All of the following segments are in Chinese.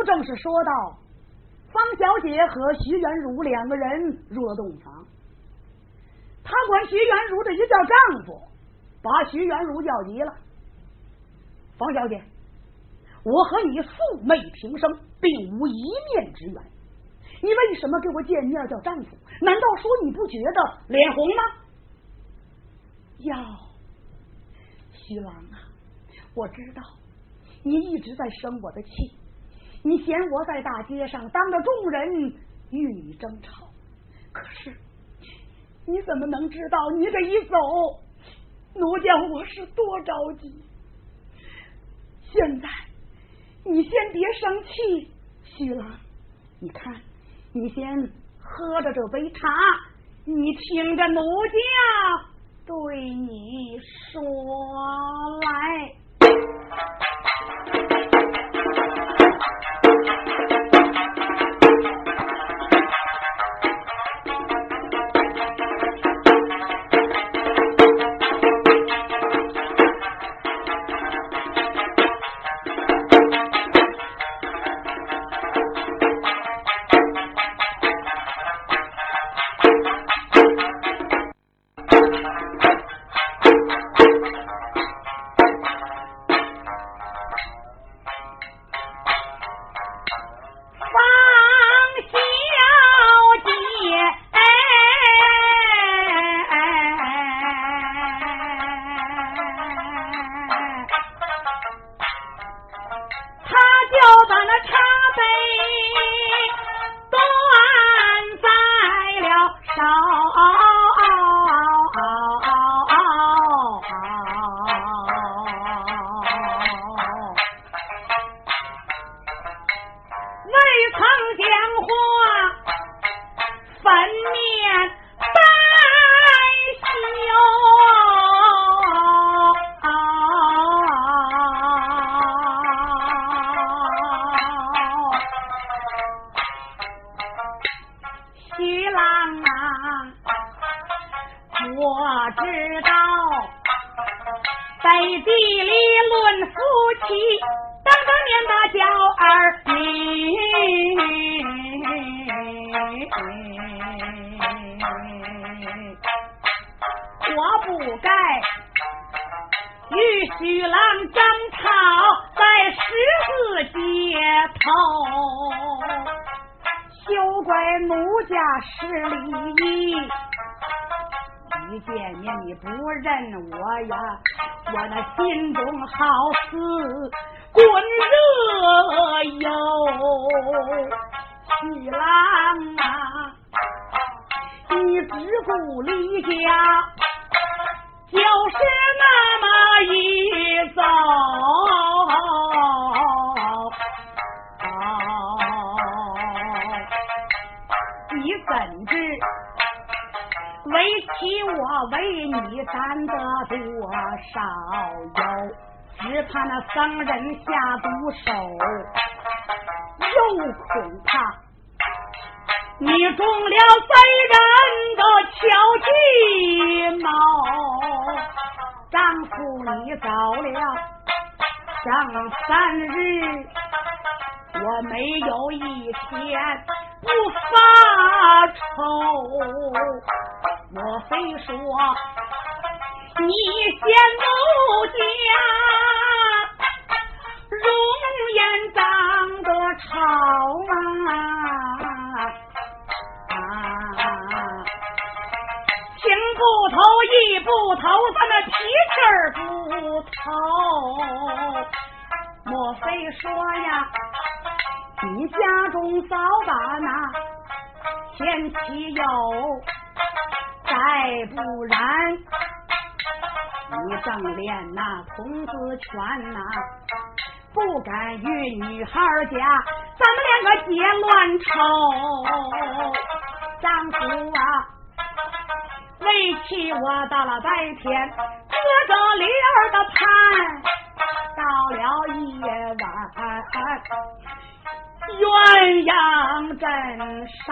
上回书正是说到，方小姐和徐元如两个人入了洞房，她管徐元如的一叫丈夫，把徐元如叫急了。方小姐，我和你素昧平生，并无一面之缘，你为什么给我见面叫丈夫？难道说你不觉得脸红吗？哟，徐郎啊，我知道你一直在生我的气，你嫌我在大街上当着众人与你争吵，可是你怎么能知道你这一走，奴家我是多着急？现在你先别生气，徐郎，你看，你先喝着这杯茶，你听着奴家对你说来。恐怕你中了贼人的巧计谋。丈夫你早了上三日，我没有一天不发愁。莫非说你嫌奴家？容颜长得丑啊，青不头一不头，咱那皮气儿不透。莫非说呀，你家中早把那前妻有，再不然你正练那童子拳呐。不敢与女孩家，咱们两个结乱仇。丈夫啊，为妻我到了白天，隔着帘儿的盼，到了夜晚，鸳鸯枕上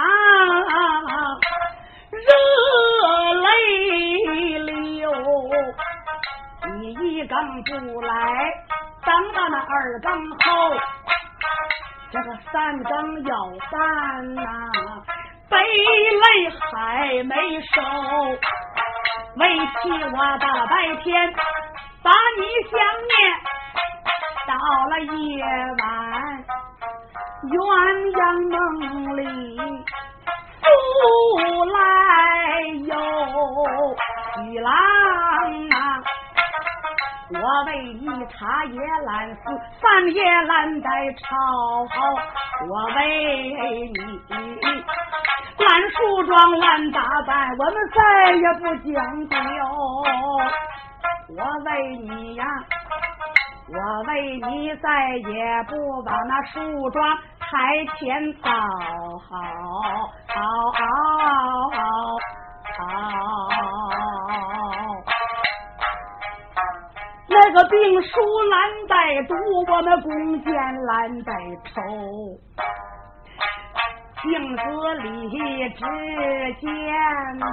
热泪流。你一更不来。等到那二更后，这个三更要饭呐，悲泪还没收，为替我大白天把你想念，到了夜晚鸳鸯梦里复来哟，玉郎啊！我为你茶叶懒死，饭也懒在炒。我为你烂梳妆烂打扮，我们再也不讲究。我为你呀，我为你再也不把那梳妆台前操好，好，好。这个病书难带读，我们弓箭难带抽。镜子里只见呐，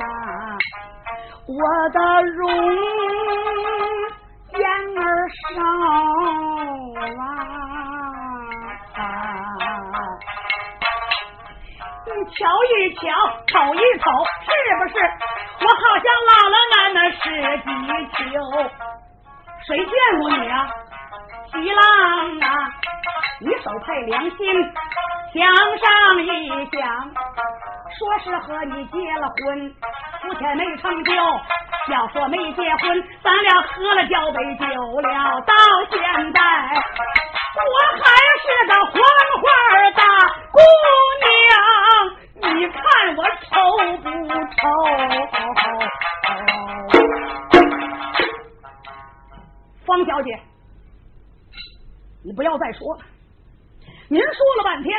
我的容颜儿少啊！你瞧一瞧，瞅一瞅，是不是？我好像老了俺那十几秋。谁见过你啊，徐浪啊？你手配良心，想上一想，说是和你结了婚，夫妻没成就。要说没结婚，咱俩喝了交杯酒了，到现在我还是个黄花大姑娘，你看我丑不丑？方小姐，你不要再说了。您说了半天，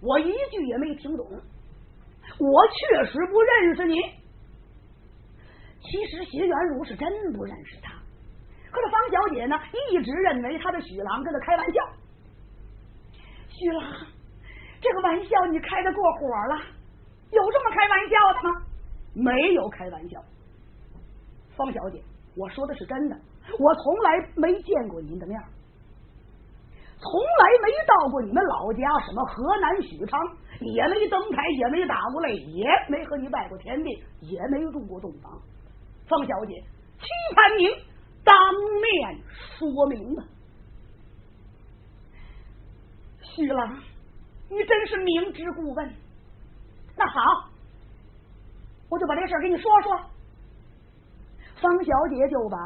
我一句也没听懂。我确实不认识你。其实徐元如是真不认识他，可是方小姐呢，一直认为他的许郎跟他开玩笑。许郎，这个玩笑你开的过火了。有这么开玩笑的吗？没有开玩笑。方小姐，我说的是真的。我从来没见过您的面，从来没到过你们老家，什么河南许昌，也没登台，也没打过擂，也没和你拜过天地，也没入过洞房。方小姐，期盼您当面说明吧。许郎，你真是明知故问。那好，我就把这事给你说说。方小姐就把。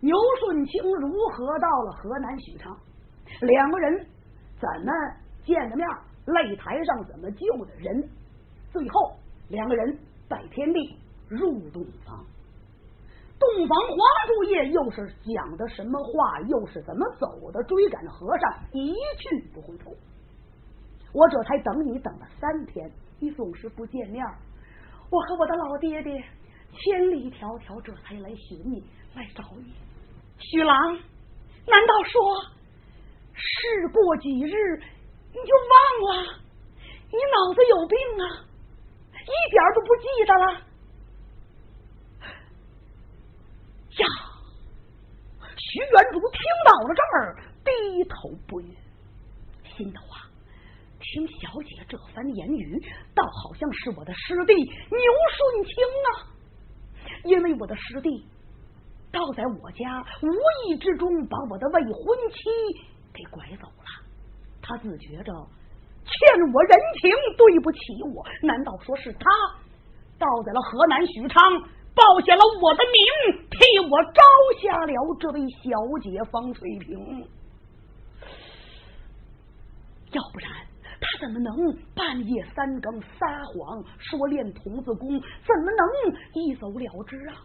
牛顺清如何到了河南许昌？两个人怎么见的面？擂台上怎么救的人？最后两个人拜天地入洞房。洞房花烛夜又是讲的什么话？又是怎么走的？追赶和尚一去不回头。我这才等你等了三天，你总是不见面。我和我的老爹爹千里迢迢，这才来寻你，来找你。徐郎，难道说事过几日你就忘了？你脑子有病啊！一点都不记得了呀！徐元竹听到了这儿，低头不语，心的话，听小姐这番言语，倒好像是我的师弟牛顺清啊，因为我的师弟。倒在我家，无意之中把我的未婚妻给拐走了。他自觉着欠我人情，对不起我。难道说是他倒在了河南许昌，报下了我的名，替我招下了这位小姐方翠萍？要不然他怎么能半夜三更撒谎说练童子功？怎么能一走了之啊？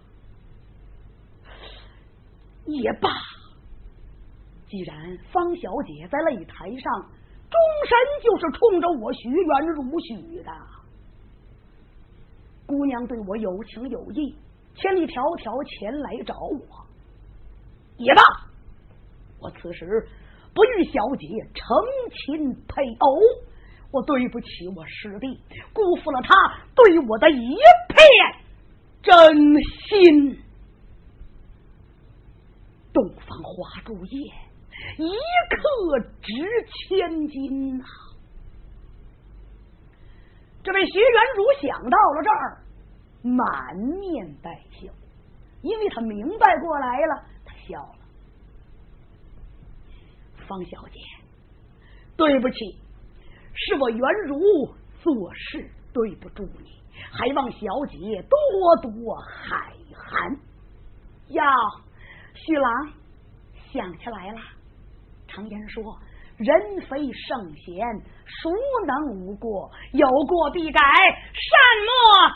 也罢，既然方小姐在擂台上终身就是冲着我徐元如许的，姑娘对我有情有义，千里迢迢前来找我，也罢，我此时不与小姐成亲配偶，我对不起我师弟，辜负了他对我的一片真心。洞房花烛夜，一刻值千金呐！这位徐元儒想到了这儿，满面带笑，因为他明白过来了，他笑了。方小姐，对不起，是我袁如做事对不住你，还望小姐多多海涵。呀，徐郎想起来了，常言说。人非圣贤，孰能无过？有过必改，善莫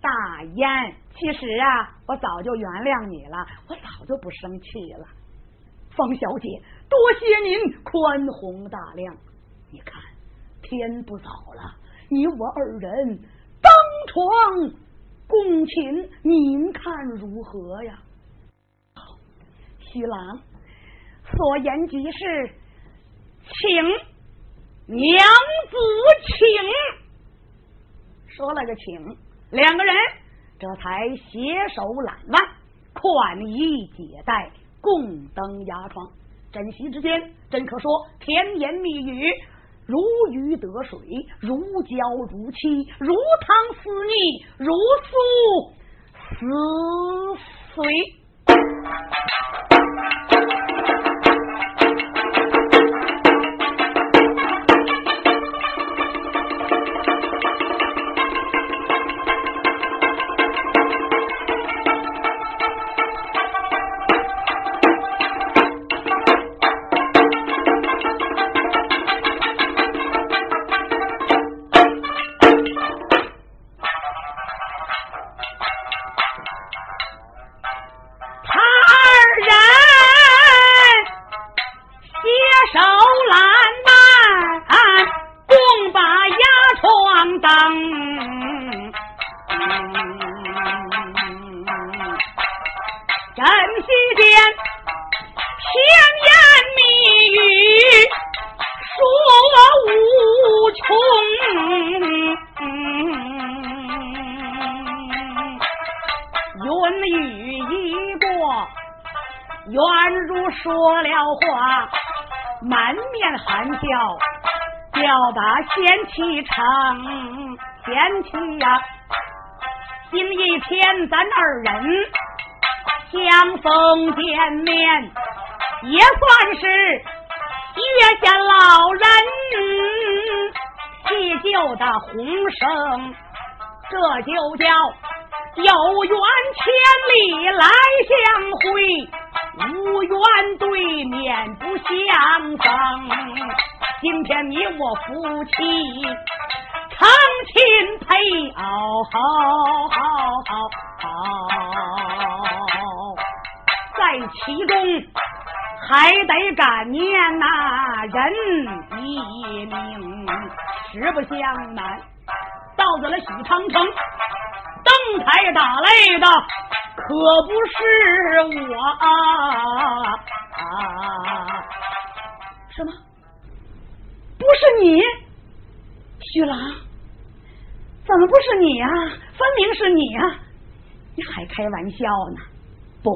大焉。其实啊，我早就原谅你了，我早就不生气了。方小姐，多谢您宽宏大量。你看，天不早了，你我二人登床共寝，您看如何呀？徐郎所言极是。请娘子，请说了个请，两个人这才携手揽腕，宽衣解带，共登牙床。枕席之间，真可说甜言蜜语，如鱼得水，如胶如漆，如汤似蜜，如酥似水。今一天咱二人相逢见面，也算是月下老人祭旧的红绳，这就叫有缘千里来相会，无缘对面不相逢。今天你我夫妻成亲配偶，在其中还得感念那人一名。实不相瞒，到了了许长城，登台打擂的可不是我啊！什么？不是你，徐郎，怎么不是你呀？分明是你呀！你还开玩笑呢？不，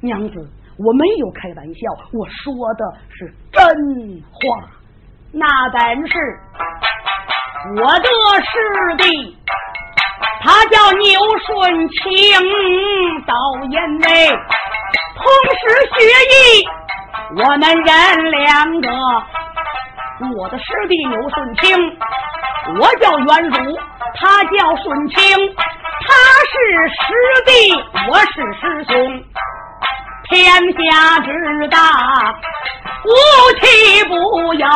娘子，我没有开玩笑，我说的是真话。那本是我的师弟，他叫牛顺清，倒因为同时学艺，我们人两个。我的师弟牛顺清，我叫元儒，他叫顺清，他是师弟，我是师兄，天下之大，无奇不有。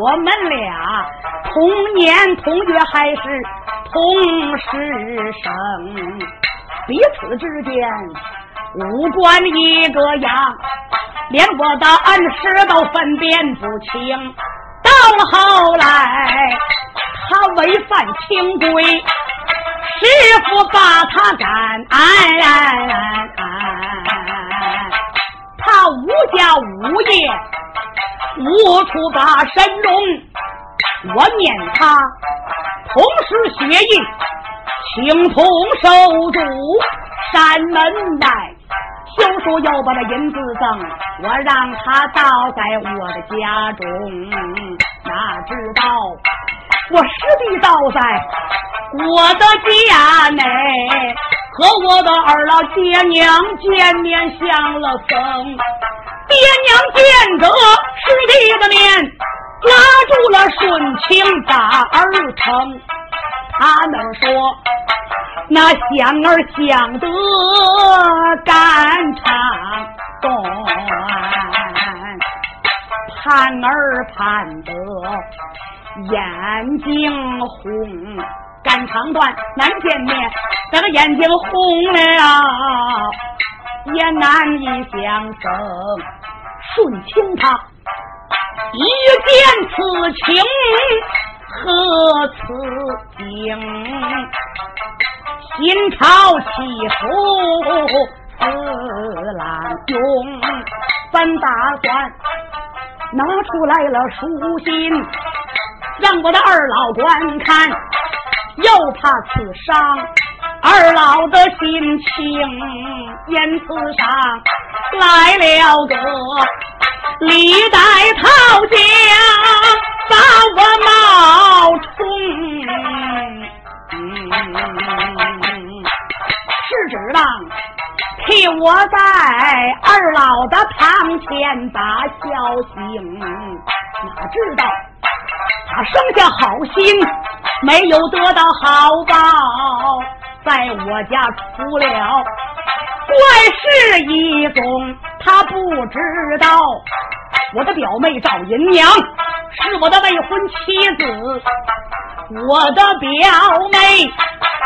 我们俩同年同月，还是同时生，彼此之间。五官一个样，连我的恩师都分辨不清。到后来，他违反清规，师傅把他赶，他无家无业，无处把身容。我念他同时学艺，情同手足。山门外。休书又把那银子赠，我让他倒在我的家中，哪知道我师弟倒在我的家内，和我的二老爹娘见面相了僧，爹娘见得师弟的面，拉住了顺情把儿疼，他们说。那想儿想得肝肠动，盼儿盼得眼睛红，肝肠断难见面，这个眼睛红了也难以相生。顺清他一见此情何此景？心潮气出四郎勇，本打算拿出来了书信，让我的二老观看，又怕刺伤二老的心情，因此上来了个历代讨将把我冒充。是指望替我在二老的堂前把孝行，哪知道他生下好心，没有得到好报，在我家出了怪事一宗。他不知道我的表妹赵银娘是我的未婚妻子。我的表妹，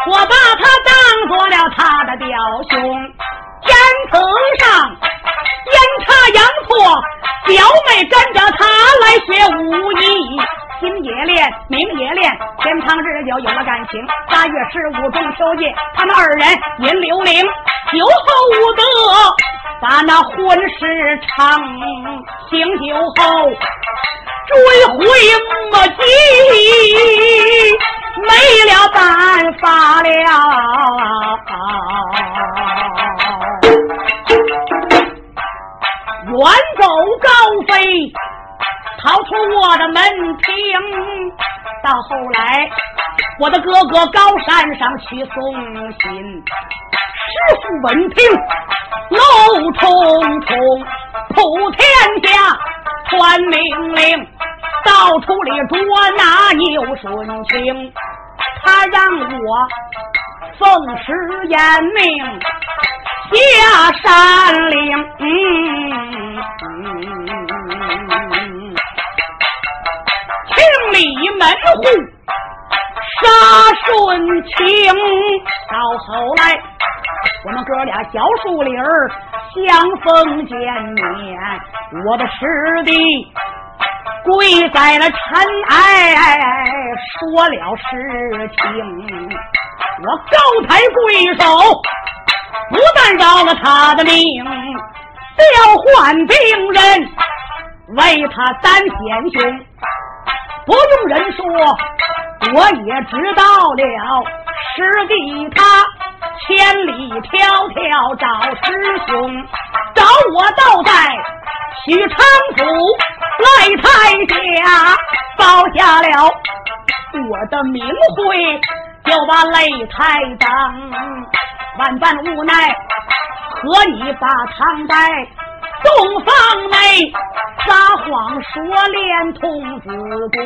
我把她当做了他的表兄，天层上阴差阳错，表妹跟着他来学武艺，心也练，名也练，天长日久有了感情。八月十五中秋夜，他们二人饮刘伶，酒后无德，把那婚事成，醒酒后。追悔莫及，没了办法了。远走高飞，逃出我的门庭。到后来，我的哥哥高山上去送信，师傅闻听，怒冲冲，普天下传命令。到处里捉拿牛顺清，他让我奉师严命下山岭，清理门户杀顺清。到后来，我们哥俩小树林儿相逢见面，我的师弟。跪在了尘埃，说了实情。我高抬贵手，不但饶了他的命，调换兵人为他担险凶。不用人说，我也知道了，师弟他千里迢迢找师兄，找我倒在。许昌府来台下报下了我的名讳，就把擂台当。万般无奈，和你把唐代洞房内说连童子功，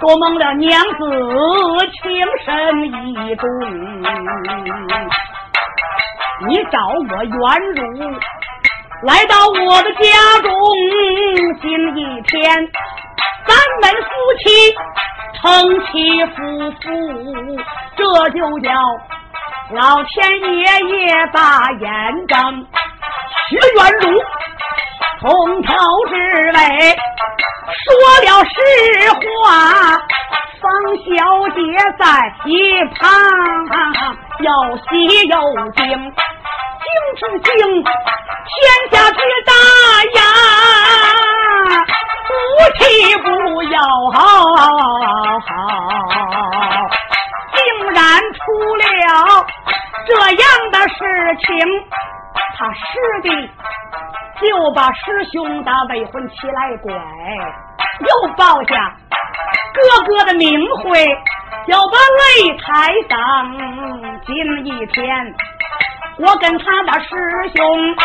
做梦了娘子情深意重。你找我冤辱。来到我的家中，今一天，咱们夫妻成妻夫妇，这就叫老天爷爷把眼睁。薛元儒从头至尾说了实话，方小姐在一旁又喜又惊。惊之惊，天下之大呀，夫妻不要，竟然出了这样的事情，他师弟就把师兄的未婚妻来拐，又报下哥哥的名讳，要把擂台上今一天，我跟他的师兄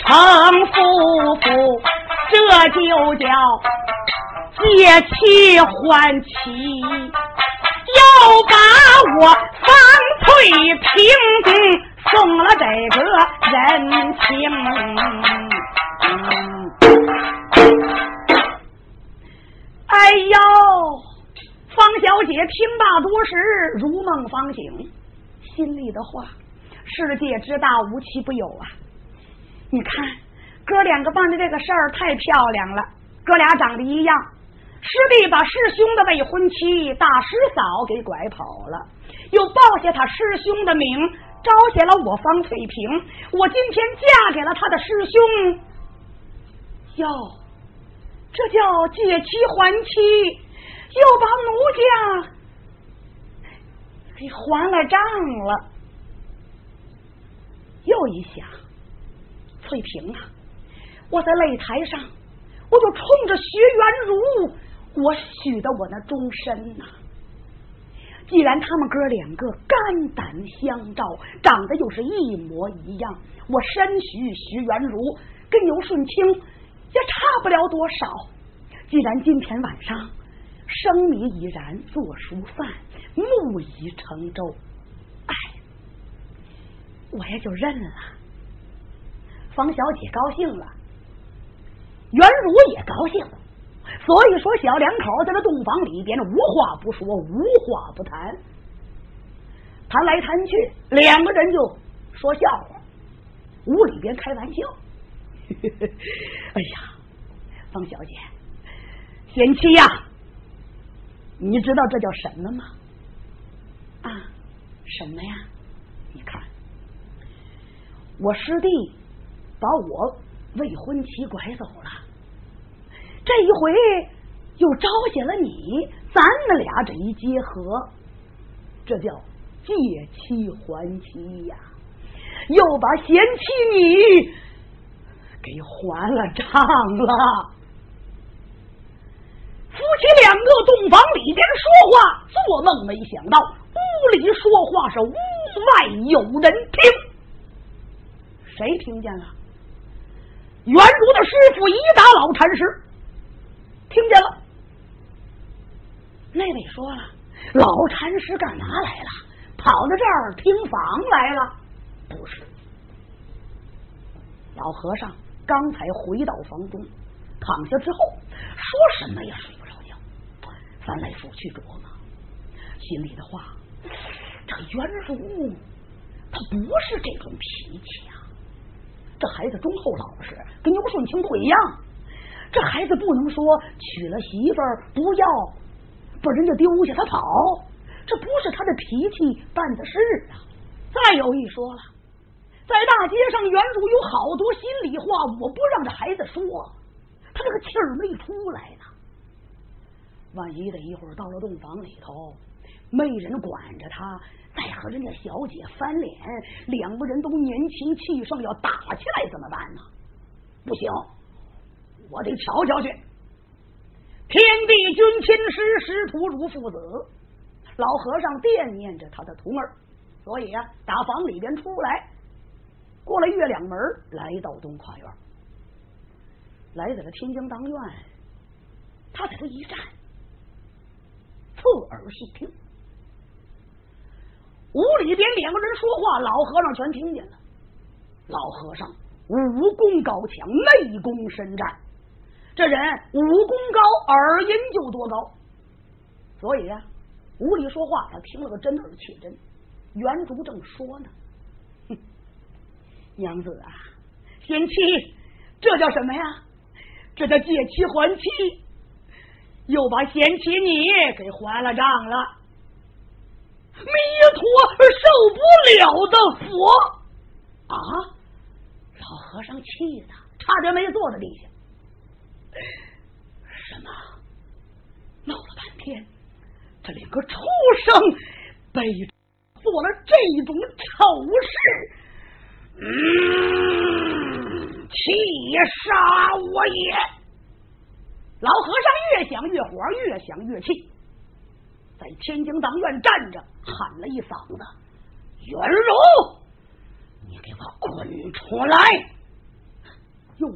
成夫妇，这就叫借妻还妻，要把我方翠萍。送了这个人情，哎呦，方小姐听罢多时，如梦方醒，心里的话，世界之大，无奇不有啊！你看，哥两个办的这个事儿太漂亮了，哥俩长得一样，师弟把师兄的未婚妻大师嫂给拐跑了，又报下他师兄的名。招下了我方翠萍，我今天嫁给了他的师兄，哟，这叫借妻还妻，又把奴家给还了账了。又一想，翠萍啊，我在擂台上，我就冲着薛元如，我许的我那终身呐。既然他们哥两个肝胆相照，长得又是一模一样，我深许徐元如跟尤顺清也差不了多少。既然今天晚上生米已燃，做熟饭，木已成舟，哎，我也就认了。方小姐高兴了，元如也高兴。所以说，小两口在这洞房里边，无话不说，无话不谈，谈来谈去，两个人就说笑话，屋里边开玩笑。哎呀，方小姐，贤妻呀，你知道这叫什么吗？啊，什么呀？你看，我师弟把我未婚妻拐走了。这一回又招下了你，咱们俩这一结合，这叫借妻还妻呀，又把贤妻你给还了账了。夫妻两个洞房里边说话，做梦没想到屋里说话是屋外有人听，谁听见了？元如的师傅一打老禅师。听见了，那位说了，老禅师干嘛来了？跑到这儿听房来了？不是，老和尚刚才回到房中，躺下之后，说什么也睡不着觉，翻来覆去琢磨，心里的话，这袁如他不是这种脾气啊，这孩子忠厚老实，跟牛顺清不一样。这孩子不能说娶了媳妇儿不要，把人家丢下他跑，这不是他的脾气办的事啊！再有一说了，在大街上，原主有好多心里话，我不让这孩子说，他这个气儿没出来呢。万一的一会儿到了洞房里头，没人管着他，再和人家小姐翻脸，两个人都年轻气盛，要打起来怎么办呢？不行。我得瞧瞧去。天地君亲师，师徒如父子。老和尚惦念着他的徒儿，所以啊，打房里边出来，过了月亮门，来到东跨院，来在了天津当院。他在这一站，侧耳细听，屋里边两个人说话，老和尚全听见了。老和尚武功高强，内功深湛。这人武功高，耳音就多高，所以呀，屋里说话他听了个真耳切真。袁竹正说呢，哼，娘子啊，贤妻，这叫什么呀？这叫借妻还妻，又把贤妻你给还了账了。弥陀受不了的佛啊！老和尚气的差点没坐在地下。什么？闹了半天，这两个畜生背做了这种丑事，嗯，气杀我也！老和尚越想越火，越想越气，在天津当院站着，喊了一嗓子：“袁荣，你给我滚出来！”哟，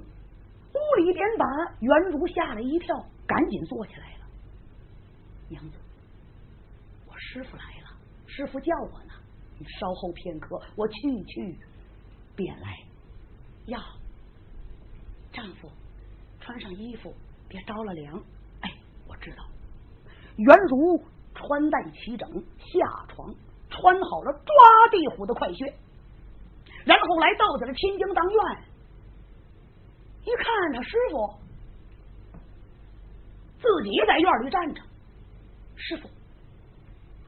屋里边把袁如吓了一跳，赶紧坐起来了。娘子，我师傅来了，师傅叫我呢。你稍后片刻，我去去便来。呀，丈夫，穿上衣服，别着了凉。哎，我知道。袁如穿戴齐整，下床穿好了抓地虎的快靴，然后来到在了天津当院。一看他师傅自己在院里站着。师傅，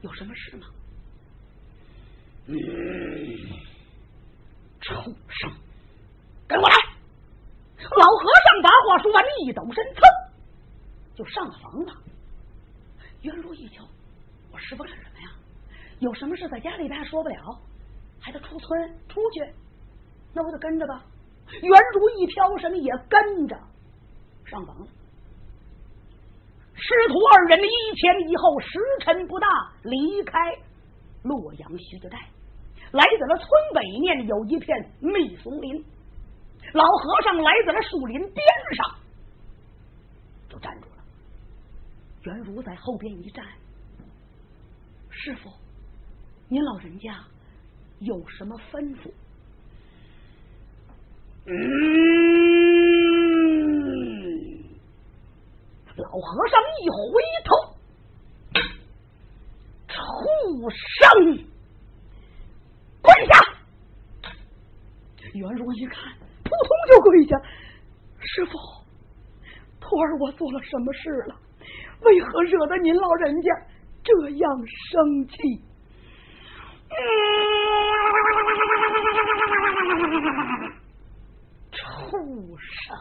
有什么事吗？嗯，畜生，跟我来！老和尚把话说完，一抖身，噌，就上了房子。袁如一瞧，我师傅干什么呀？有什么事在家里边还说不了，还得出村出去？那我就跟着吧。袁如一飘身，也跟着上房了。师徒二人一前一后，时辰不大，离开洛阳徐家寨，来到了村北面有一片密松林。老和尚来在了树林边上，就站住了。袁如在后边一站，师傅，您老人家有什么吩咐？嗯。老和尚一回头，畜生，跪下！袁如一看，扑通就跪下。师傅，徒儿我做了什么事了？为何惹得您老人家这样生气？嗯生！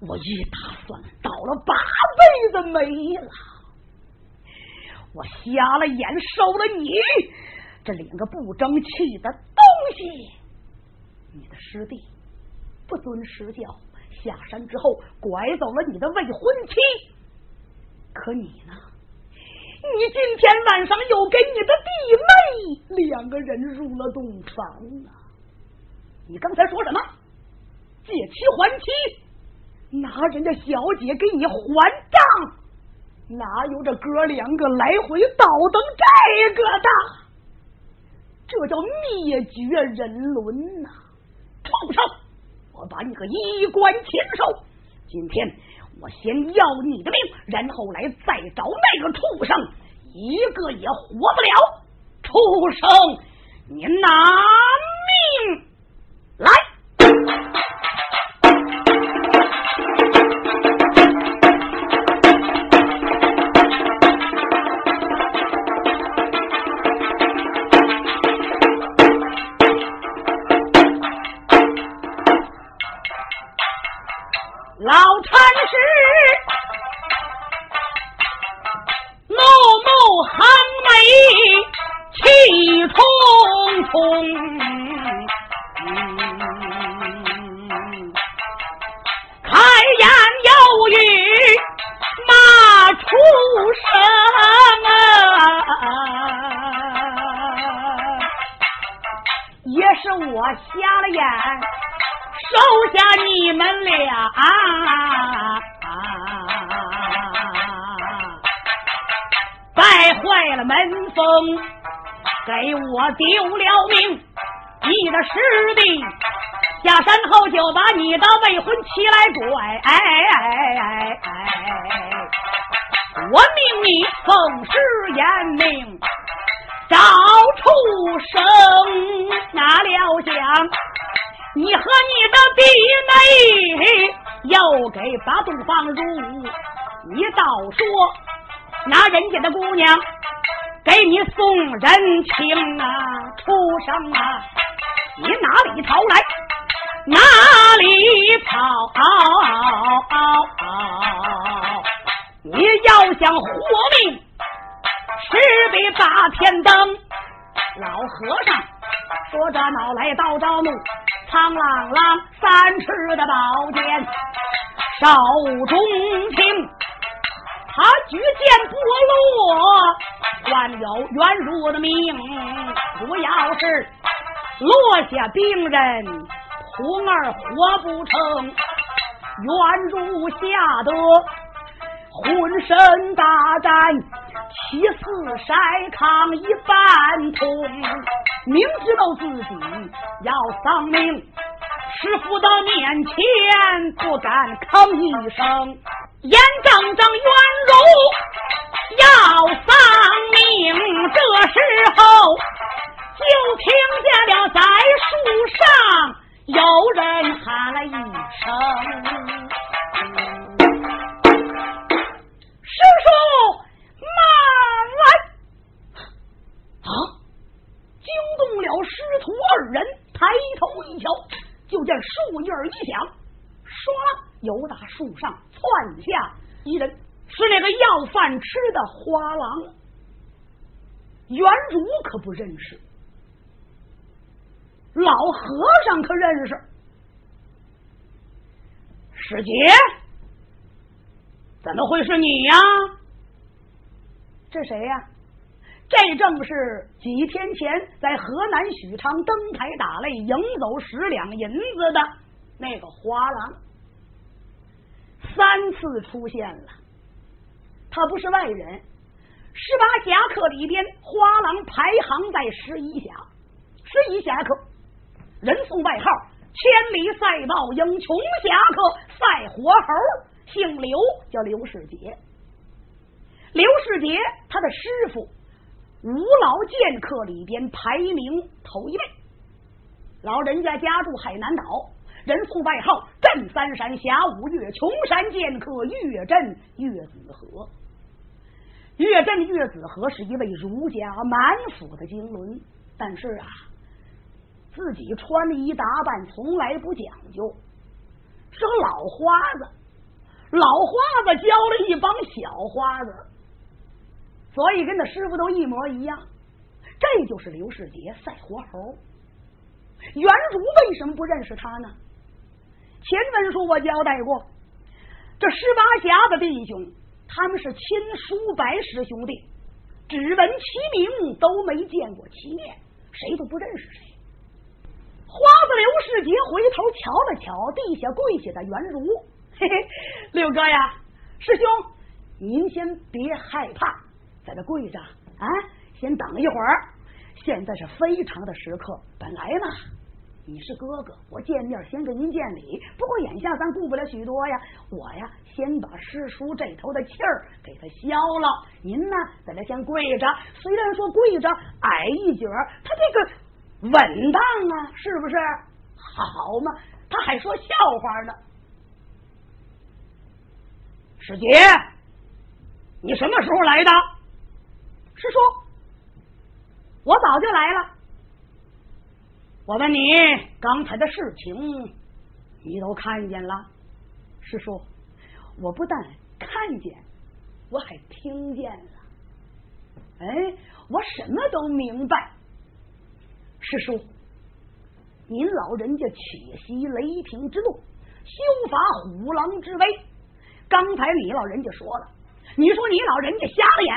我一打算倒了八辈子霉了，我瞎了眼收了你这两个不争气的东西！你的师弟不遵师教，下山之后拐走了你的未婚妻，可你呢？你今天晚上又给你的弟妹两个人入了洞房啊！你刚才说什么？借妻还妻？拿人家小姐给你还账，哪有这哥两个来回倒腾这个的？这叫灭绝人伦呐！畜生，我把你个衣冠禽兽！今天我先要你的命，然后来再找那个畜生，一个也活不了！畜生，你拿命来！丢了命。你的师弟下山后就把你的未婚妻来拐，我命你奉师严命找畜生，哪料想？你和你的弟妹又给把洞房入，你倒说拿人家的姑娘给你送人情啊，畜生啊！你哪里逃？来？哪里跑？你要想活命，势必大天灯。老和尚说着脑来叨着怒，苍啷啷三尺的宝剑手中听，他举剑不落，还有袁如的命。主要是落下病人，徒儿活不成，袁如吓得浑身大战。七死筛糠一半通，明知道自己要丧命，师傅的面前不敢吭一声，眼睁睁袁如要丧命，这时候就听见了在树上有人喊了一声。由打树上窜下一人，是那个要饭吃的花郎。袁如可不认识，老和尚可认识。师姐，怎么会是你呀？这谁呀？这正是几天前在河南许昌登台打擂赢走十两银子的那个花郎，三次出现了。他不是外人，十八侠客里边花郎排行在十一侠，十一侠客人送外号“千里赛豹英穷侠客赛活猴”，姓刘，叫刘世杰。刘世杰，他的师傅。五老剑客里边排名头一位，老人家家住海南岛，人送外号“镇三山侠五岳穷山剑客岳镇岳子和”。岳镇岳子和是一位儒家满腹的经纶，但是啊，自己穿衣打扮从来不讲究，是个老花子。老花子教了一帮小花子。所以跟他师傅都一模一样，这就是刘世杰赛活猴。袁如为什么不认识他呢？前文书我交代过，这十八侠的弟兄，他们是亲叔伯师兄弟，只闻其名都没见过其面，谁都不认识谁。花子刘世杰回头瞧了瞧地下跪下的袁如，嘿嘿，六哥呀，师兄，您先别害怕。在这跪着啊！先等一会儿，现在是非常的时刻。本来呢，你是哥哥，我见面先给您见礼。不过眼下咱顾不了许多呀，我呀先把师叔这头的气儿给他消了。您呢，在这先跪着。虽然说跪着矮一截儿，他这个稳当啊，是不是？好嘛，他还说笑话呢。师姐，你什么时候来的？师叔，我早就来了。我问你，刚才的事情你都看见了？师叔，我不但看见，我还听见了。哎，我什么都明白。师叔，您老人家取息雷霆之怒，修法虎狼之威。刚才你老人家说了，你说你老人家瞎了眼。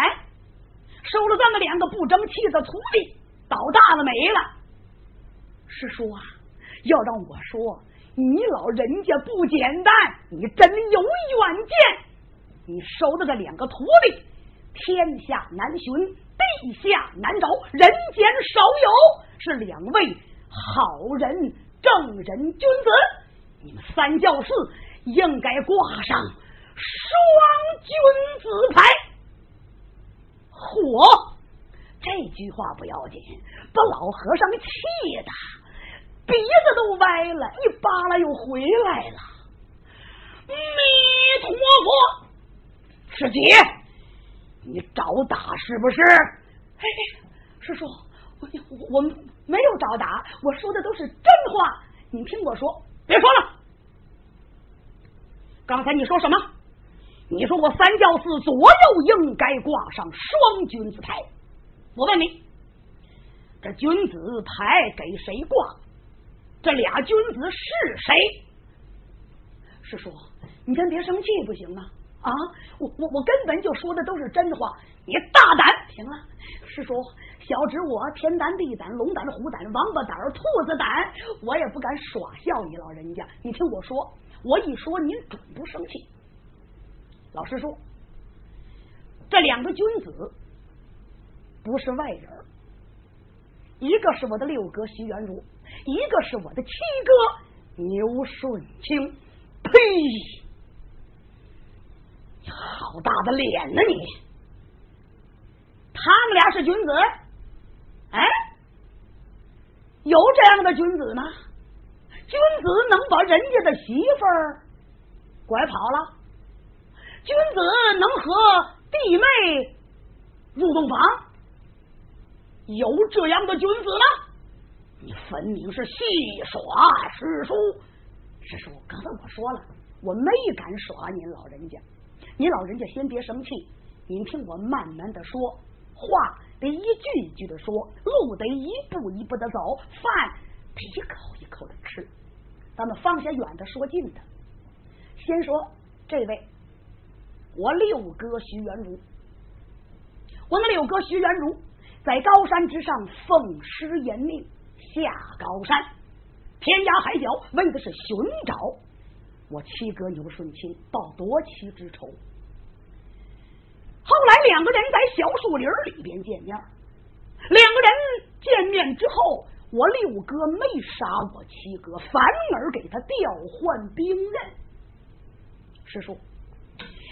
收了这么两个不争气的徒弟，倒大了霉了。师叔啊，要让我说，你老人家不简单，你真有远见。你收的这两个徒弟，天下难寻，地下难找，人间少有，是两位好人、正人君子。你们三教寺应该挂上双君子牌。火，这句话不要紧，把老和尚气的鼻子都歪了，一扒拉又回来了。弥陀佛，师姐，你找打是不是？哎，师叔，我我没有找打，我说的都是真话。你听我说，别说了。刚才你说什么？你说我三教寺左右应该挂上双君子牌，我问你，这君子牌给谁挂？这俩君子是谁？师叔，你先别生气不行啊！啊，我我我根本就说的都是真话，你大胆！行了，师叔，小侄我天胆、地胆、龙胆、虎胆、王八胆、兔子胆，我也不敢耍笑你老人家。你听我说，我一说您准不生气。老实说，这两个君子不是外人，一个是我的六哥徐元如，一个是我的七哥牛顺清。呸！好大的脸呢你！他们俩是君子？哎，有这样的君子吗？君子能把人家的媳妇儿拐跑了？君子能和弟妹入洞房？有这样的君子吗？你分明是戏耍师叔！师叔，刚才我说了，我没敢耍您老人家，您老人家先别生气，您听我慢慢的说，话得一句一句的说，路得一步一步的走，饭得一口一口的吃。咱们放下远的说近的，先说这位，我六哥徐元如，我那六哥徐元如在高山之上奉师严命下高山。天涯海角，为的是寻找我七哥牛顺清报夺妻之仇。后来两个人在小树林里边见面，两个人见面之后，我六哥没杀我七哥，反而给他调换兵刃。师叔，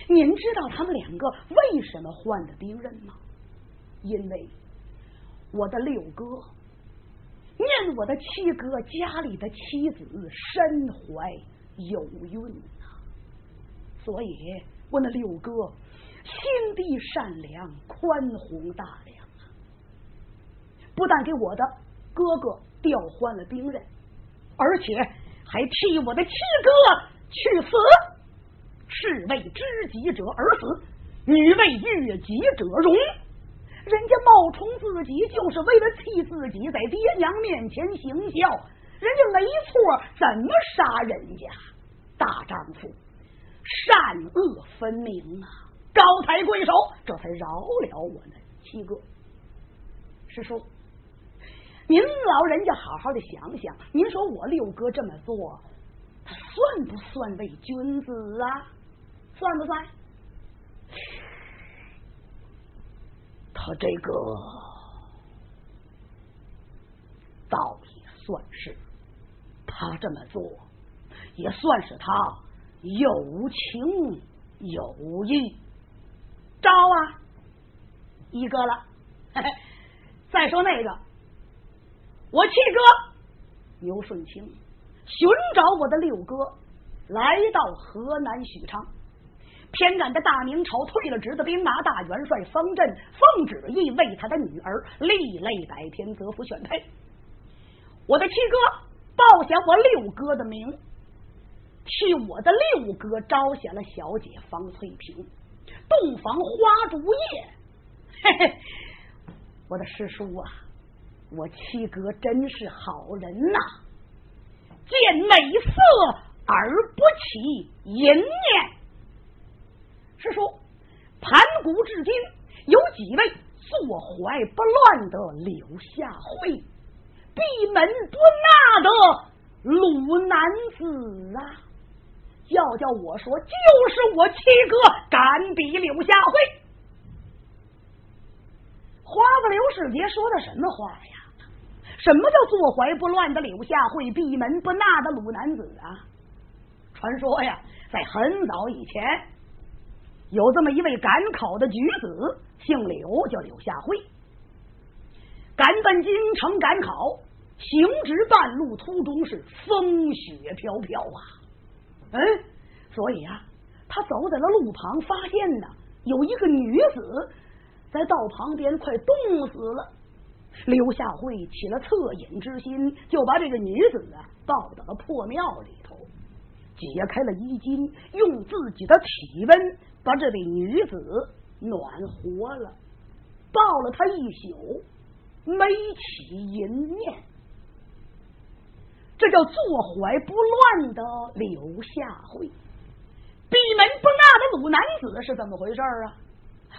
您知道他们两个为什么换的兵刃吗？因为我的六哥。念我的七哥家里的妻子身怀有孕呐，所以我那六哥心地善良、宽宏大量啊，不但给我的哥哥调换了兵刃，而且还替我的七哥去死。士为知己者而死，女为悦己者容。人家冒充自己，就是为了替自己在爹娘面前行孝。人家没错，怎么杀人家？大丈夫善恶分明啊！高抬贵手，这才饶了我们七哥。师叔，您老人家好好的想想，您说我六哥这么做，他算不算为君子啊？算不算？他这个倒也算是，他这么做也算是他有情有义。招啊，一个了。再说那个，我七哥牛顺清寻找我的六哥，来到河南许昌。偏赶着大明朝退了职的兵马大元帅方振，奉旨意为他的女儿立擂百天，择夫选配。我的七哥报下我六哥的名，替我的六哥招下了小姐方翠萍，洞房花烛夜。嘿嘿，我的师叔啊，我七哥真是好人呐，见美色而不起淫念。是说，盘古至今有几位坐怀不乱的柳下惠，闭门不纳的鲁男子啊！要叫我说，就是我七哥敢比柳下惠。花子刘世杰说的什么话呀？什么叫坐怀不乱的柳下惠，闭门不纳的鲁男子啊？传说呀，在很早以前。有这么一位赶考的举子，姓柳，叫柳下惠，赶奔京城赶考，行至半路途中是风雪飘飘啊！嗯，所以啊，他走在了路旁，发现呢有一个女子在道旁边快冻死了。柳下惠起了恻隐之心，就把这个女子啊抱到了破庙里头，解开了衣襟，用自己的体温。把这位女子暖活了，抱了她一宿，没起淫念。这叫坐怀不乱的柳下惠。闭门不纳的鲁男子是怎么回事啊？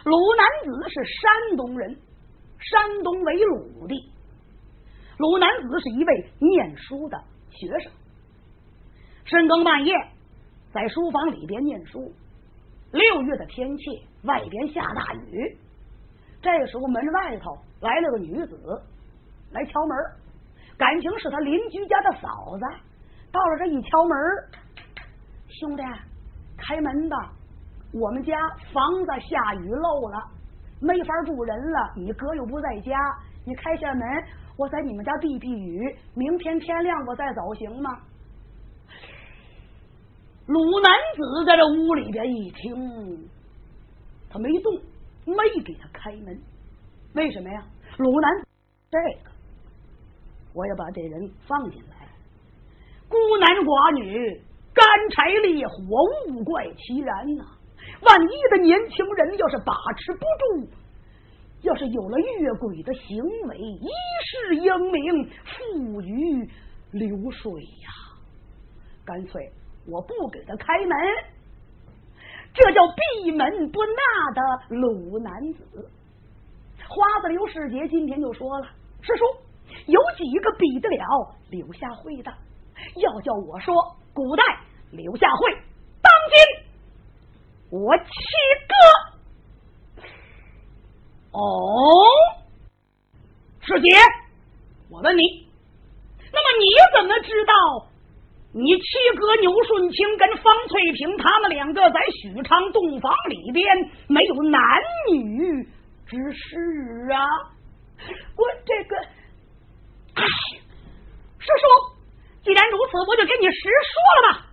鲁男子是山东人，山东为鲁地。鲁男子是一位念书的学生，深更半夜在书房里边念书。六月的天气，外边下大雨。这时候门外头来了个女子来敲门，感情是他邻居家的嫂子。到了这一敲门，兄弟。开门吧，我们家房子下雨漏了，没法住人了。你哥又不在家，你开下门，我在你们家避避雨。明天天亮我再走，行吗？鲁男子在这屋里边一听，他没动，没给他开门。为什么呀？鲁男这个，我要把这人放进来，孤男寡女。干柴烈火，物怪其然呐！万一的年轻人要是把持不住，要是有了越轨的行为，一世英名付于流水呀！干脆我不给他开门，这叫闭门不纳的鲁男子。花子刘世杰今天就说了：“师叔，有几个比得了柳下惠的？要叫我说。”古代刘下惠，当今我七哥哦，师姐，我问你，那么你怎么知道你七哥牛顺清跟方翠萍他们两个在许昌洞房里边没有男女之事啊？我这个，哎，师叔。既然如此，我就跟你实说了吧。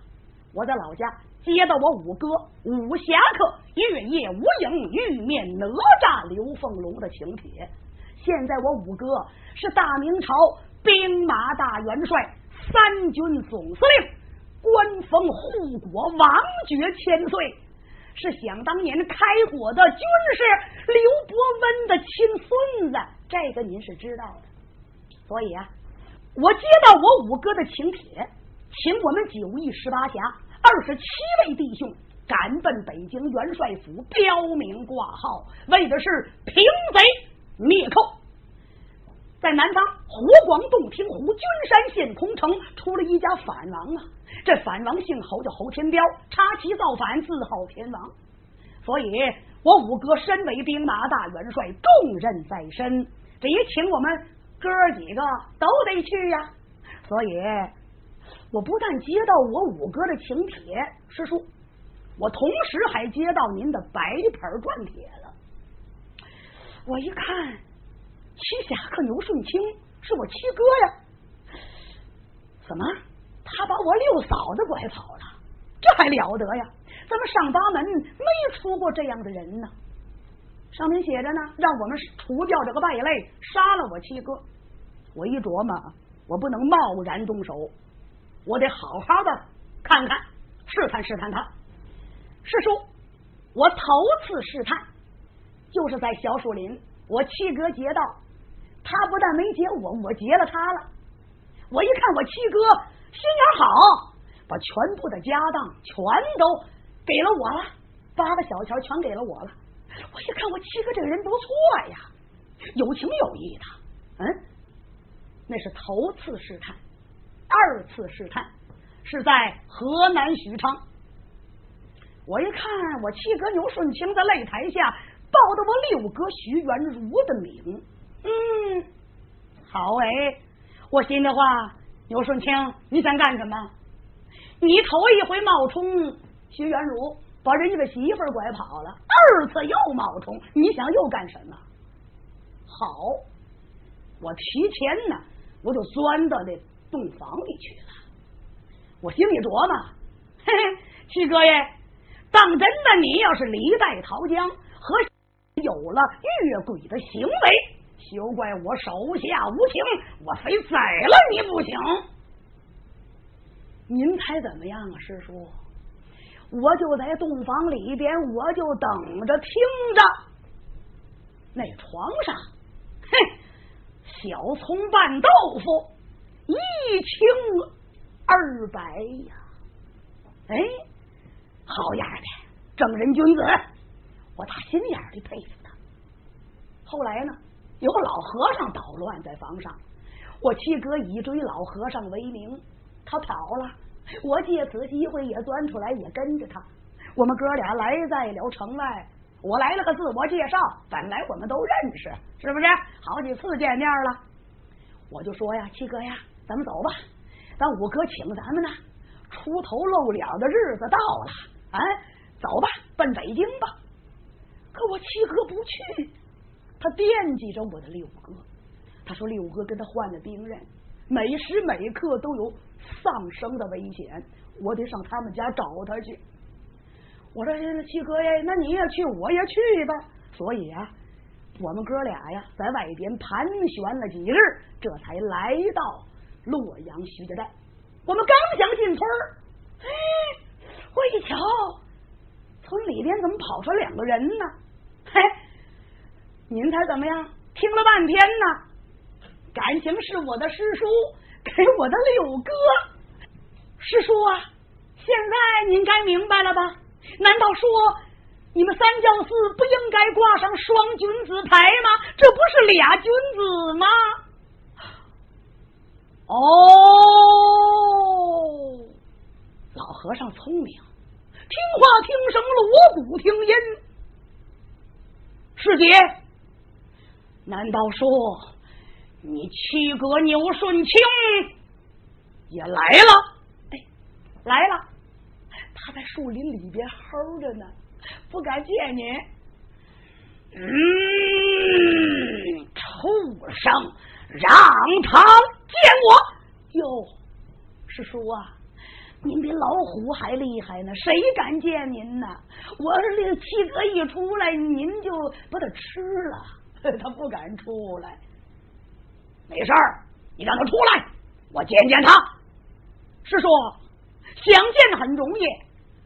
我在老家接到我五哥武侠客月夜无影玉面哪吒刘凤龙的请帖。现在我五哥是大明朝兵马大元帅、三军总司令，官封护国王爵千岁，是想当年开国的军师刘伯温的亲孙子。这个您是知道的，所以啊。我接到我五哥的请帖，请我们九义十八侠二十七位弟兄赶奔北京元帅府，标明挂号，为的是平贼灭寇。在南方湖广洞庭湖君山县空城出了一家反王啊！这反王姓侯，叫侯天彪，插旗造反，自号天王。所以，我五哥身为兵马大元帅，重任在身，这也请我们。哥几个都得去呀，所以我不但接到我五哥的请帖，师叔，我同时还接到您的白牌转帖了。我一看，七侠客牛顺清是我七哥呀，怎么他把我六嫂子拐跑了？这还了得呀！咱们上八门没出过这样的人呢。上面写着呢，让我们除掉这个败类，杀了我七哥。我一琢磨，我不能贸然动手，我得好好的看看，试探试探他。师叔，我头次试探，就是在小树林，我七哥劫道，他不但没劫我，我劫了他了。我一看，我七哥心眼好，把全部的家当全都给了我了，八个小钱全给了我了。我一看，我七哥这个人不错呀，有情有义的，嗯，那是头次试探，二次试探是在河南许昌。我一看，我七哥牛顺清在擂台下报的我六哥徐元如的名，嗯，好哎，我心里话，牛顺清，你想干什么？你头一回冒充徐元如。把人家的媳妇拐跑了，二次又冒充，你想又干什么？好，我提前呢，我就钻到那洞房里去了。我心里琢磨，嘿嘿，七哥爷，当真的，你要是李代桃江和有了越轨的行为，休怪我手下无情，我非宰了你不行。您猜怎么样啊，师叔？我就在洞房里边，我就等着听着。那床上，嘿，小葱拌豆腐，一清二白呀！哎，好样的，正人君子，我打心眼里佩服他。后来呢，有老和尚捣乱在房上，我七哥以追老和尚为名，他跑了，我借此机会也钻出来，也跟着他。我们哥俩来在了城外，我来了个自我介绍，本来我们都认识，是不是？好几次见面了，我就说呀，七哥呀，咱们走吧，咱五哥请咱们呢，出头露脸的日子到了，哎，走吧，奔北京吧。可我七哥不去，他惦记着我的六哥，他说六哥跟他换了兵刃，每时每刻都有丧生的危险，我得上他们家找他去。我说七哥呀，那你也去，我也去吧。所以啊，我们哥俩呀，在外边盘旋了几日，这才来到洛阳徐家寨。我们刚想进村儿，哎，我一瞧，村里边怎么跑出两个人呢？嘿，您猜怎么样？听了半天呢，感情是我的师叔给我的六哥。师叔啊，现在您该明白了吧？难道说你们三教寺不应该挂上双君子牌吗？这不是俩君子吗？哦，老和尚聪明，听话听声，锣鼓听音。师姐，难道说你七哥牛顺清也来了？哎，来了。他在树林里边吼着呢，不敢见你。嗯，畜生，让他见我！哟，师叔啊，您比老虎还厉害呢，谁敢见您呢？我这七哥一出来，您就把他吃了，他不敢出来。没事儿，你让他出来，我见见他。师叔，想见很容易。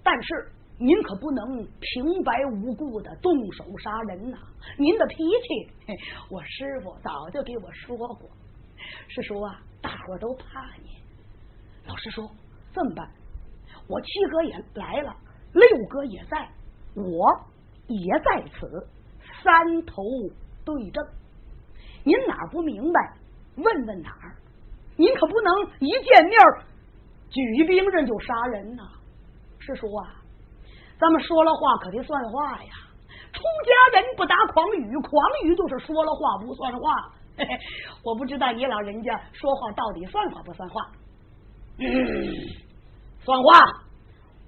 但是您可不能平白无故的动手杀人呐！您的脾气，我师傅早就给我说过。师叔啊，大伙都怕你。老师说这么办，我七哥也来了，六哥也在，我也在此，三头对症。您哪不明白？问问哪儿？您可不能一见面举兵刃就杀人呐！师叔啊，咱们说了话可得算话呀！出家人不打诳语，诳语就是说了话不算话。嘿嘿，我不知道你老人家说话到底算话不算话？嗯，算话！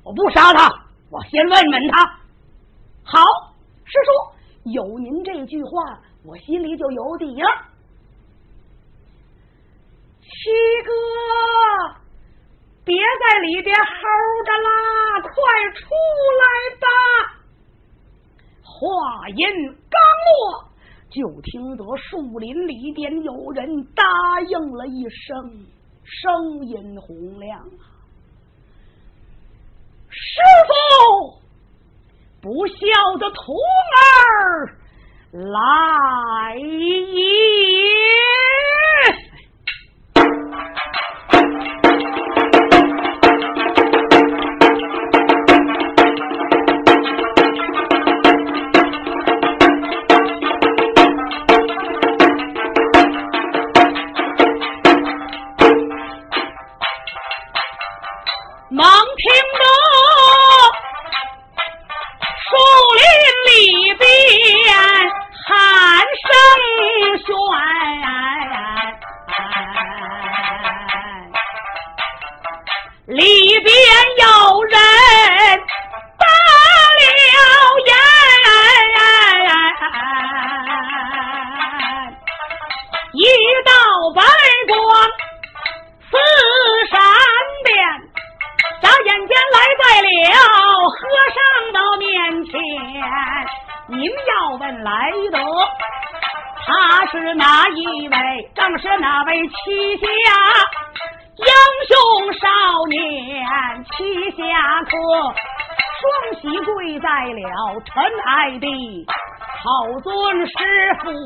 我不杀他，我先问问他。好，师叔有您这句话，我心里就有底了。七哥。别在里边吼着啦，快出来吧！话音刚落，就听得树林里边有人答应了一声，声音洪亮啊！师傅，不孝的徒儿来也！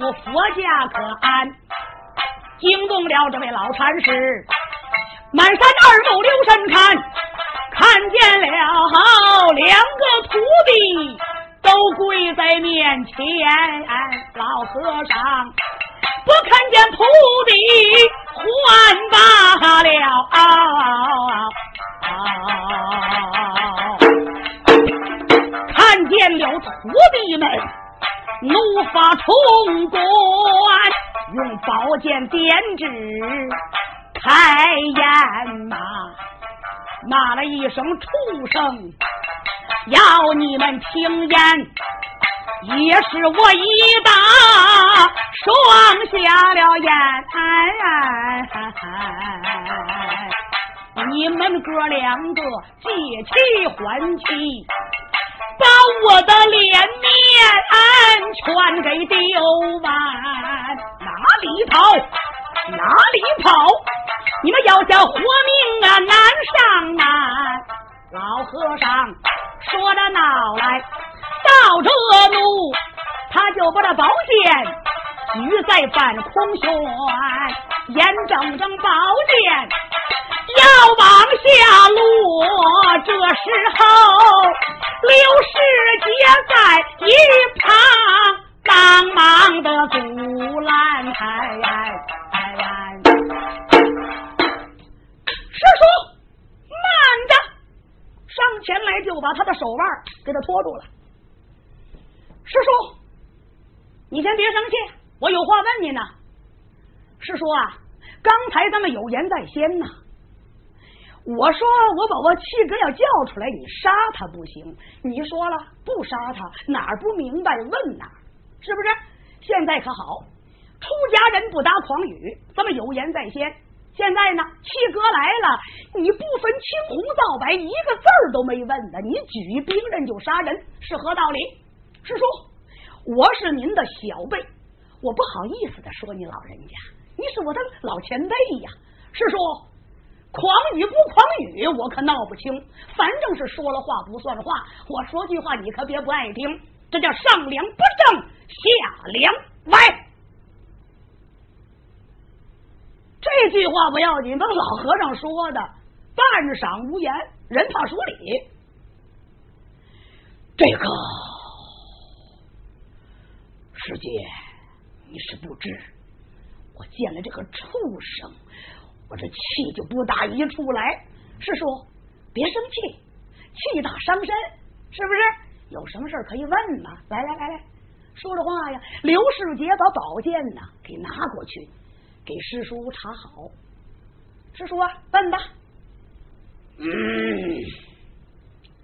我，佛家可安，惊动了这位老禅师。满山二目留神看，看见了两个徒弟都跪在面前。老和尚不看见徒弟还罢了。看见了徒弟们怒发冲冠，用宝剑点指开眼骂，骂了一声畜生，要你们听言，也是我一打双下了眼。你们哥两个借气还气，把我的脸面全给丢完，哪里跑？哪里跑？你们要想活命啊，难上难！老和尚说着闹来，到这怒，他就把这宝剑举在半空悬，眼睁睁宝剑。要往下落，这时候刘世杰在一旁帮忙的阻拦。师叔，慢着！上前来就把他的手腕给他拖住了。师叔，你先别生气，我有话问你呢。师叔啊，刚才咱们有言在先呐。我说我把我七哥要叫出来，你杀他不行。你说了不杀他，哪儿不明白问哪，是不是？现在可好，出家人不打诳语，咱们有言在先。现在呢，七哥来了，你不分青红皂白，一个字儿都没问的，你举兵刃就杀人，是何道理？师叔，我是您的小辈，我不好意思的说你老人家，你是我的老前辈呀，师叔。狂语不狂语，我可闹不清。反正是说了话不算话。我说句话，你可别不爱听。这叫上梁不正下梁歪。这句话不要紧，那老和尚说的，半晌无言，人怕说理。这个师姐，你是不知，我见了这个畜生。我这气就不打一处来，师叔别生气，气大伤身，是不是？有什么事可以问吗？来来来来，说着话呀，刘世杰把宝剑呢给拿过去，给师叔查好。师叔啊，问吧。嗯，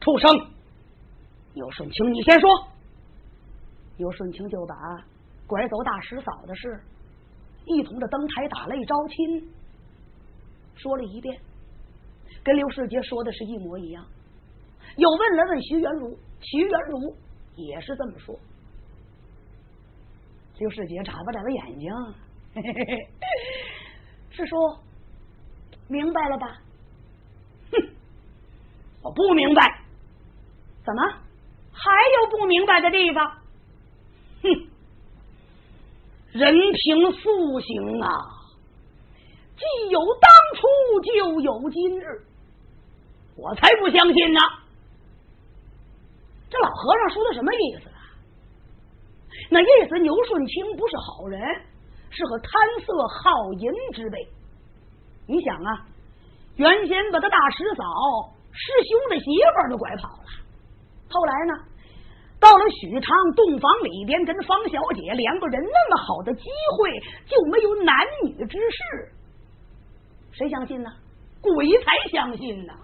畜生，有顺清，你先说。有顺清就把拐走大师嫂的事，一同的登台打擂招亲。说了一遍，跟刘世杰说的是一模一样。又问了问徐元儒，徐元儒也是这么说。刘世杰眨巴眨巴眼睛，嘿嘿嘿师叔明白了吧？哼，我不明白，怎么还有不明白的地方？哼，人凭素行啊。既有当初，就有今日。我才不相信呢！这老和尚说的什么意思啊？那意思牛顺清不是好人，是个贪色好淫之辈。你想啊，原先把他大师嫂师兄的媳妇都拐跑了，后来呢，到了许昌洞房里边，跟方小姐两个人那么好的机会，就没有男女之事。谁相信呢？鬼才相信呢！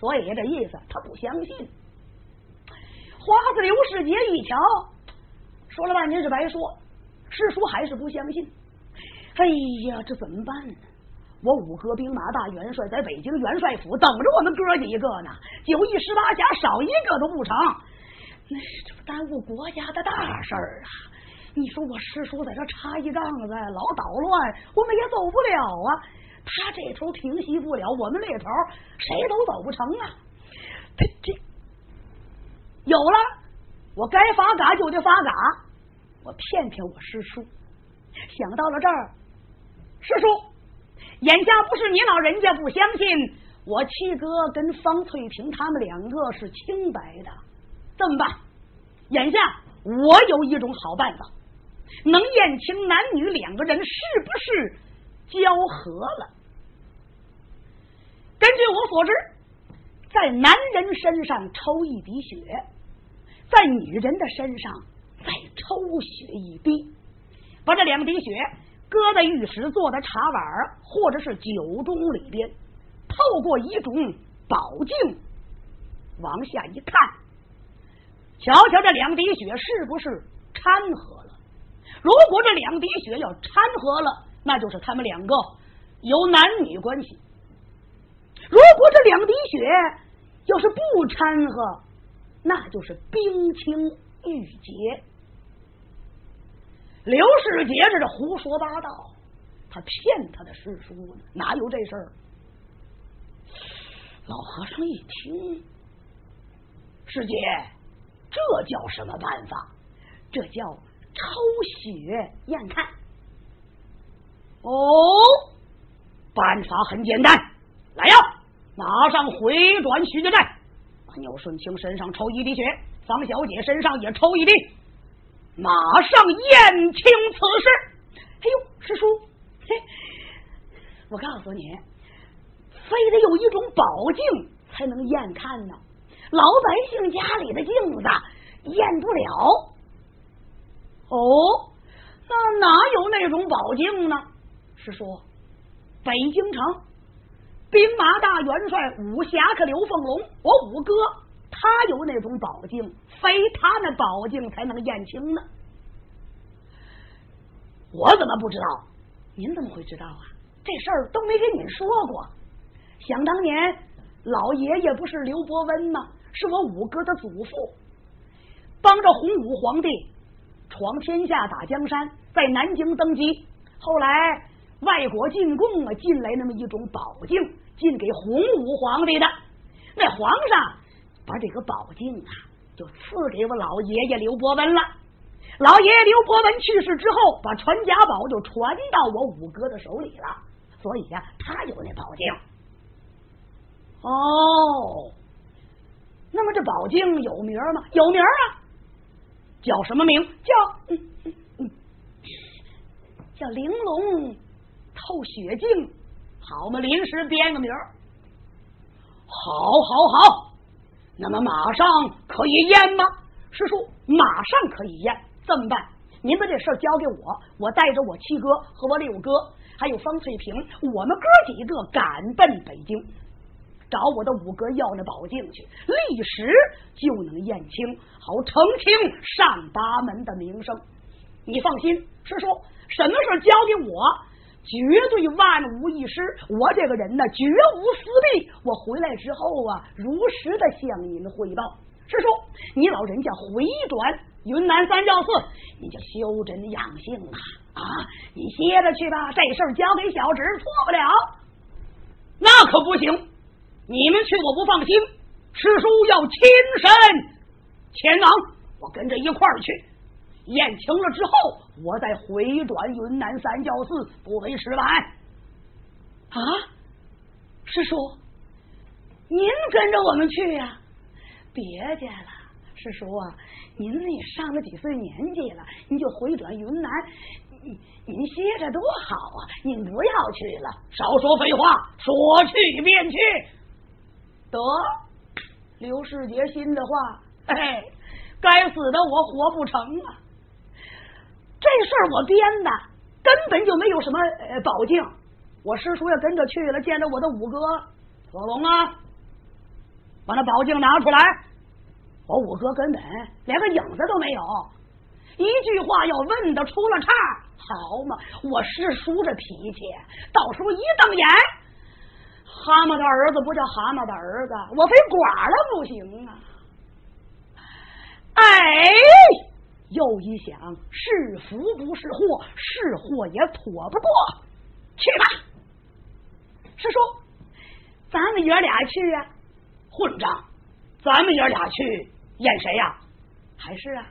所以这意思，他不相信。花子刘世杰一瞧，说了半天是白说，师叔还是不相信。哎呀，这怎么办呢？我五河兵马大元帅在北京元帅府等着我们哥几个呢，九义十八侠少一个都不成，那这不耽误国家的大事儿啊！你说我师叔在这插一杠子，老捣乱，我们也走不了啊！他这头平息不了，我们那头谁都走不成啊！这这有了，我该发嘎就得发嘎。我骗骗我师叔。想到了这儿，师叔，眼下不是你老人家不相信我七哥跟方翠萍他们两个是清白的，这么办？眼下我有一种好办法，能验清男女两个人是不是交合了。根据我所知，在男人身上抽一滴血，在女人的身上再抽血一滴。把这两滴血搁在玉石做的茶碗或者是酒盅里边，透过一种宝镜往下一看，瞧瞧这两滴血是不是掺和了？如果这两滴血要掺和了，那就是他们两个有男女关系；如果这两滴血要是不掺和，那就是冰清玉洁。刘世杰这是胡说八道，他骗他的师叔呢，哪有这事儿？老和尚一听，师姐，这叫什么办法？这叫抽血验看。哦，办法很简单，来呀，马上回转徐家寨，把牛顺清身上抽一滴血，方小姐身上也抽一滴。马上验清此事。哎呦，师叔，嘿，我告诉你，非得有一种宝镜才能验看呢。老百姓家里的镜子验不了。哦，那哪有那种宝镜呢？师叔，北京城兵马大元帅武侠客刘凤龙，我五哥。他有那种宝镜，非他那宝镜才能验清呢。我怎么不知道？您怎么会知道啊？这事儿都没跟你说过。想当年，老爷爷不是刘伯温吗？是我五哥的祖父，帮着洪武皇帝闯天下、打江山，在南京登基。后来外国进贡啊，进来那么一种宝镜，进给洪武皇帝的。那皇上。把这个宝镜啊，就赐给我老爷爷刘伯温了。老爷爷刘伯温去世之后，把传家宝就传到我五哥的手里了。所以呀，他有那宝镜。哦，那么这宝镜有名吗？有名啊，叫什么名？叫嗯嗯嗯叫玲珑透血镜。好嘛，临时编个名儿。好，好，好。那么马上可以验吗？师叔，马上可以验。这么办？您把这事儿交给我，我带着我七哥和我六哥，还有方翠萍，我们哥几个赶奔北京，找我的五哥要那宝镜去，立时就能验清，好澄清上八门的名声。你放心，师叔，什么事交给我？绝对万无一失，我这个人呢，绝无私弊。我回来之后啊，如实的向您汇报。师叔，你老人家回转云南三教寺，你就修真养性啊啊！你歇着去吧，这事儿交给小侄错不了。那可不行，你们去我不放心。师叔要亲身前往，我跟着一块儿去。宴请了之后，我再回转云南三教寺，不为迟晚。啊，师叔，您跟着我们去呀？别介了，师叔啊，您也上了几岁年纪了，您就回转云南，您您歇着多好啊！您不要去了，少说废话，说去便去。得，刘世杰心的话，哎，该死的我活不成啊！这事儿我编的，根本就没有什么呃宝镜。我师叔也跟着去了，见着我的五哥子龙啊，把那宝镜拿出来。我五哥根本连个影子都没有，一句话要问的出了岔，好嘛！我师叔这脾气，到时候一瞪眼，蛤蟆的儿子不叫蛤蟆的儿子，我非剐了不行啊！哎。又一想，是福不是祸，是祸也躲不过。去吧，师叔，咱们爷俩去啊！混账，咱们爷俩去演谁呀？还是啊，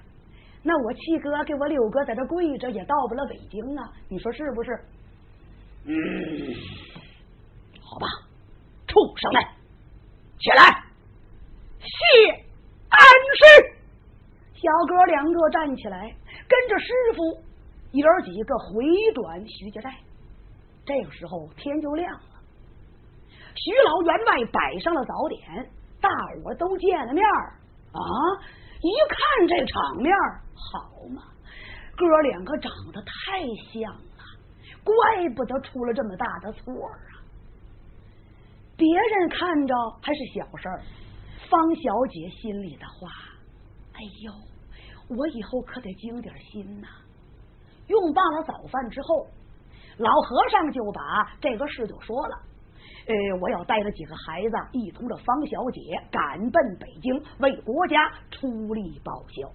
那我七哥给我六哥在这跪着，也到不了北京啊！你说是不是？嗯，好吧，畜生们，起来，谢安师。小哥两个站起来，跟着师傅爷儿几个回转徐家寨。这个时候天就亮了，徐老员外摆上了早点，大伙都见了面啊！一看这场面，好嘛，哥两个长得太像了，怪不得出了这么大的错啊！别人看着还是小事儿，方小姐心里的话，哎呦，我以后可得精点心呐！用罢了早饭之后。老和尚就把这个事就说了，呃，我要带着几个孩子一同着方小姐赶奔北京，为国家出力报效。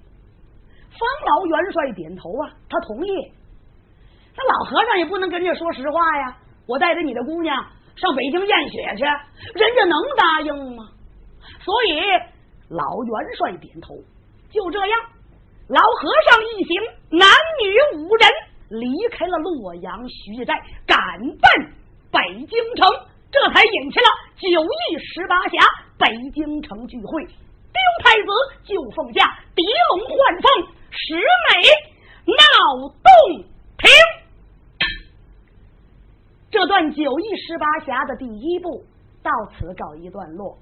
方老元帅点头啊，他同意。那老和尚也不能跟人家说实话呀，我带着你的姑娘上北京验血去，人家能答应吗？所以老元帅点头，就这样，老和尚一行男女五人。离开了洛阳徐家寨，赶奔北京城，这才引起了九义十八侠北京城聚会。丢太子就奉驾，狄龙换凤，十美闹洞庭。这段九义十八侠的第一部到此告一段落，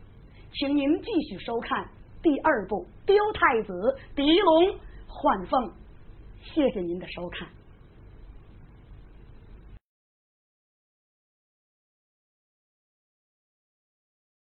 请您继续收看第二部《丢太子狄龙换凤》。谢谢您的收看。